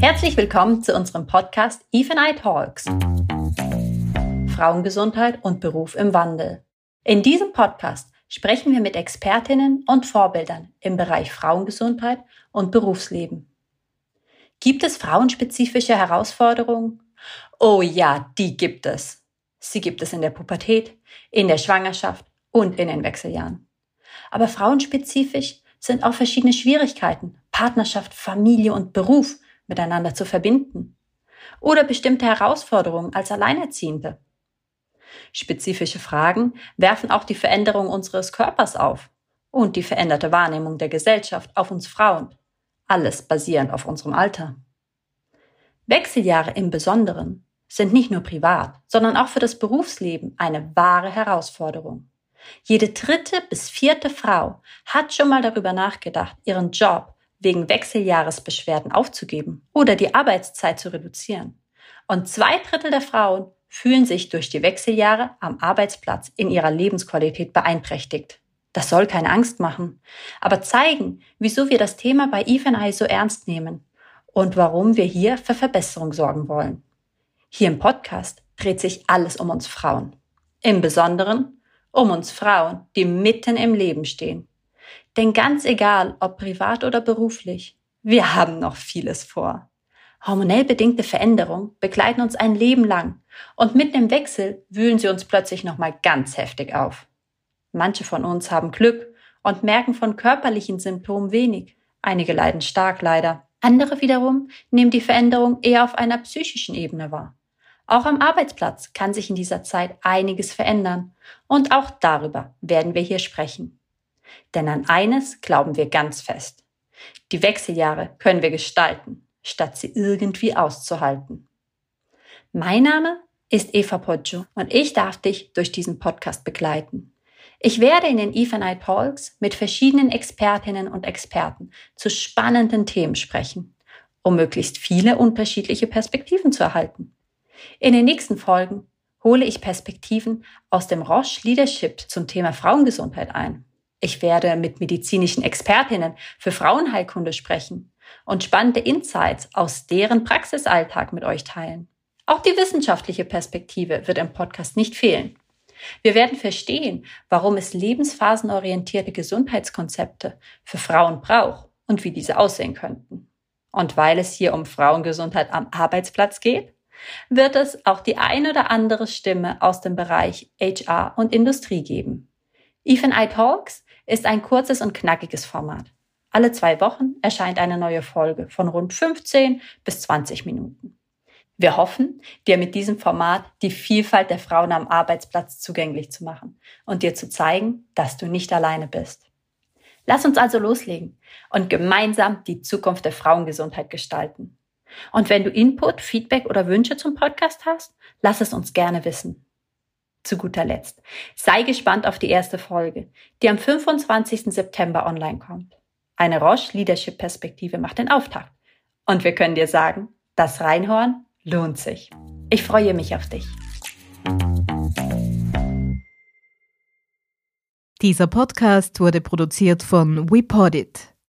Herzlich willkommen zu unserem Podcast Eve and I Talks. Frauengesundheit und Beruf im Wandel. In diesem Podcast sprechen wir mit Expertinnen und Vorbildern im Bereich Frauengesundheit und Berufsleben. Gibt es frauenspezifische Herausforderungen? Oh ja, die gibt es. Sie gibt es in der Pubertät, in der Schwangerschaft und in den Wechseljahren. Aber frauenspezifisch sind auch verschiedene Schwierigkeiten, Partnerschaft, Familie und Beruf miteinander zu verbinden. Oder bestimmte Herausforderungen als Alleinerziehende. Spezifische Fragen werfen auch die Veränderung unseres Körpers auf und die veränderte Wahrnehmung der Gesellschaft auf uns Frauen. Alles basierend auf unserem Alter. Wechseljahre im Besonderen sind nicht nur privat, sondern auch für das Berufsleben eine wahre Herausforderung. Jede dritte bis vierte Frau hat schon mal darüber nachgedacht, ihren Job wegen Wechseljahresbeschwerden aufzugeben oder die Arbeitszeit zu reduzieren. Und zwei Drittel der Frauen fühlen sich durch die Wechseljahre am Arbeitsplatz in ihrer Lebensqualität beeinträchtigt. Das soll keine Angst machen, aber zeigen, wieso wir das Thema bei Eve I so ernst nehmen und warum wir hier für Verbesserung sorgen wollen. Hier im Podcast dreht sich alles um uns Frauen. Im Besonderen um uns Frauen, die mitten im Leben stehen. Denn ganz egal, ob privat oder beruflich, wir haben noch vieles vor. Hormonell bedingte Veränderungen begleiten uns ein Leben lang und mitten im Wechsel wühlen sie uns plötzlich nochmal ganz heftig auf. Manche von uns haben Glück und merken von körperlichen Symptomen wenig. Einige leiden stark leider. Andere wiederum nehmen die Veränderung eher auf einer psychischen Ebene wahr. Auch am Arbeitsplatz kann sich in dieser Zeit einiges verändern und auch darüber werden wir hier sprechen. Denn an eines glauben wir ganz fest. Die Wechseljahre können wir gestalten, statt sie irgendwie auszuhalten. Mein Name ist Eva Poggio und ich darf dich durch diesen Podcast begleiten. Ich werde in den Eva Night Talks mit verschiedenen Expertinnen und Experten zu spannenden Themen sprechen, um möglichst viele unterschiedliche Perspektiven zu erhalten. In den nächsten Folgen hole ich Perspektiven aus dem Roche Leadership zum Thema Frauengesundheit ein. Ich werde mit medizinischen Expertinnen für Frauenheilkunde sprechen und spannende Insights aus deren Praxisalltag mit euch teilen. Auch die wissenschaftliche Perspektive wird im Podcast nicht fehlen. Wir werden verstehen, warum es lebensphasenorientierte Gesundheitskonzepte für Frauen braucht und wie diese aussehen könnten. Und weil es hier um Frauengesundheit am Arbeitsplatz geht, wird es auch die ein oder andere Stimme aus dem Bereich HR und Industrie geben. Even I Talks ist ein kurzes und knackiges Format. Alle zwei Wochen erscheint eine neue Folge von rund 15 bis 20 Minuten. Wir hoffen, dir mit diesem Format die Vielfalt der Frauen am Arbeitsplatz zugänglich zu machen und dir zu zeigen, dass du nicht alleine bist. Lass uns also loslegen und gemeinsam die Zukunft der Frauengesundheit gestalten. Und wenn du Input, Feedback oder Wünsche zum Podcast hast, lass es uns gerne wissen. Zu guter Letzt, sei gespannt auf die erste Folge, die am 25. September online kommt. Eine Roche Leadership Perspektive macht den Auftakt. Und wir können dir sagen, das Reinhorn lohnt sich. Ich freue mich auf dich. Dieser Podcast wurde produziert von WePodit.